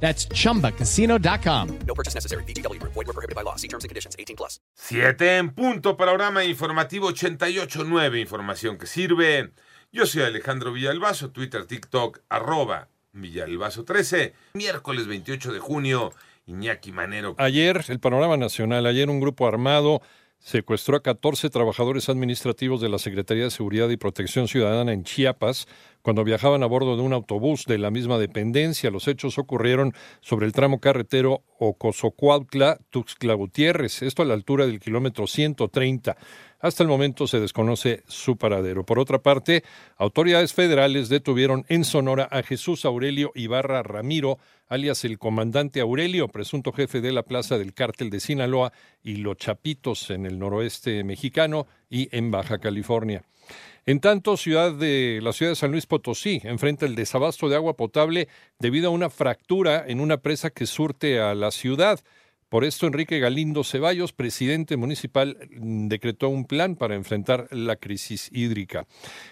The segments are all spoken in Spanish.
That's chumbacasino.com. No purchase necessary. BGW. Void were prohibited by law. See terms and conditions. 18 plus. 7 en punto, panorama informativo 88.9, información que sirve. Yo soy Alejandro Villalbazo, Twitter, TikTok, arroba Villalbazo13. Miércoles 28 de junio, Iñaki Manero. Ayer, el panorama nacional, ayer un grupo armado secuestró a 14 trabajadores administrativos de la Secretaría de Seguridad y Protección Ciudadana en Chiapas cuando viajaban a bordo de un autobús de la misma dependencia. Los hechos ocurrieron sobre el tramo carretero Ocosocuautla-Tuxtla Gutiérrez, esto a la altura del kilómetro 130. Hasta el momento se desconoce su paradero. Por otra parte, autoridades federales detuvieron en Sonora a Jesús Aurelio Ibarra Ramiro, alias el comandante Aurelio, presunto jefe de la plaza del cártel de Sinaloa y Los Chapitos en el noroeste mexicano y en Baja California. En tanto, ciudad de, la ciudad de San Luis Potosí enfrenta el desabasto de agua potable debido a una fractura en una presa que surte a la ciudad. Por esto, Enrique Galindo Ceballos, presidente municipal, decretó un plan para enfrentar la crisis hídrica.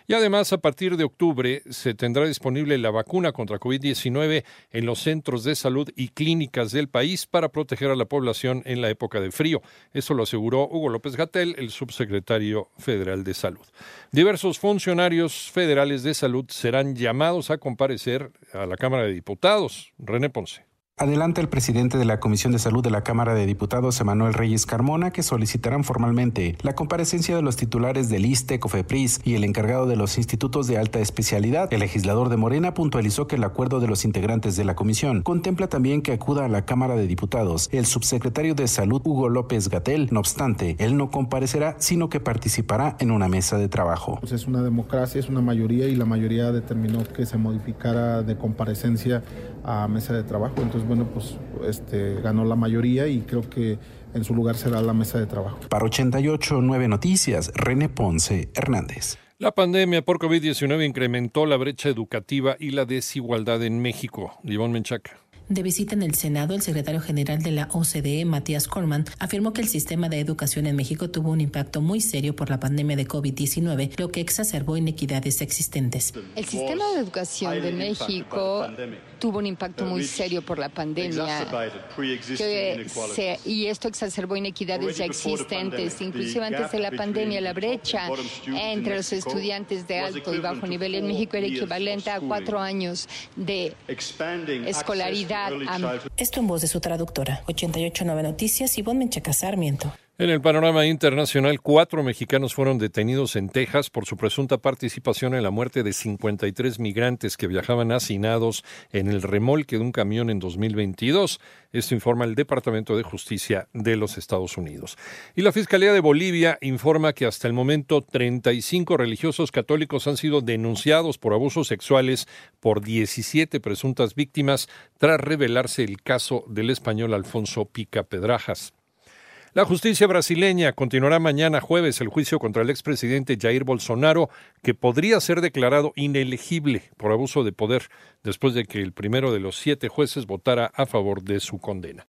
Y además, a partir de octubre, se tendrá disponible la vacuna contra COVID-19 en los centros de salud y clínicas del país para proteger a la población en la época de frío. Eso lo aseguró Hugo López Gatel, el subsecretario federal de salud. Diversos funcionarios federales de salud serán llamados a comparecer a la Cámara de Diputados. René Ponce. Adelante el presidente de la Comisión de Salud de la Cámara de Diputados, Emanuel Reyes Carmona, que solicitarán formalmente la comparecencia de los titulares del ISTE, COFEPRIS y el encargado de los institutos de alta especialidad. El legislador de Morena puntualizó que el acuerdo de los integrantes de la comisión contempla también que acuda a la Cámara de Diputados el subsecretario de Salud, Hugo López Gatel. No obstante, él no comparecerá, sino que participará en una mesa de trabajo. Pues es una democracia, es una mayoría y la mayoría determinó que se modificara de comparecencia a mesa de trabajo. Entonces, bueno, pues este, ganó la mayoría y creo que en su lugar será la mesa de trabajo. Para 88 9 Noticias, René Ponce Hernández. La pandemia por COVID-19 incrementó la brecha educativa y la desigualdad en México. Ivonne Menchaca. De visita en el Senado, el secretario general de la OCDE, Matías Corman, afirmó que el sistema de educación en México tuvo un impacto muy serio por la pandemia de COVID-19, lo que exacerbó inequidades existentes. El sistema de educación de México tuvo un impacto muy serio por la pandemia que se- y esto exacerbó inequidades ya existentes. Inclusive antes de la pandemia, la brecha entre los estudiantes de alto y bajo nivel en México era equivalente a cuatro años de escolaridad. Esto en voz de su traductora. 889 Noticias, Ivonne Menchaca Sarmiento. En el panorama internacional, cuatro mexicanos fueron detenidos en Texas por su presunta participación en la muerte de 53 migrantes que viajaban hacinados en el remolque de un camión en 2022. Esto informa el Departamento de Justicia de los Estados Unidos. Y la Fiscalía de Bolivia informa que hasta el momento 35 religiosos católicos han sido denunciados por abusos sexuales por 17 presuntas víctimas tras revelarse el caso del español Alfonso Pica Pedrajas. La justicia brasileña continuará mañana jueves el juicio contra el expresidente Jair Bolsonaro, que podría ser declarado inelegible por abuso de poder después de que el primero de los siete jueces votara a favor de su condena.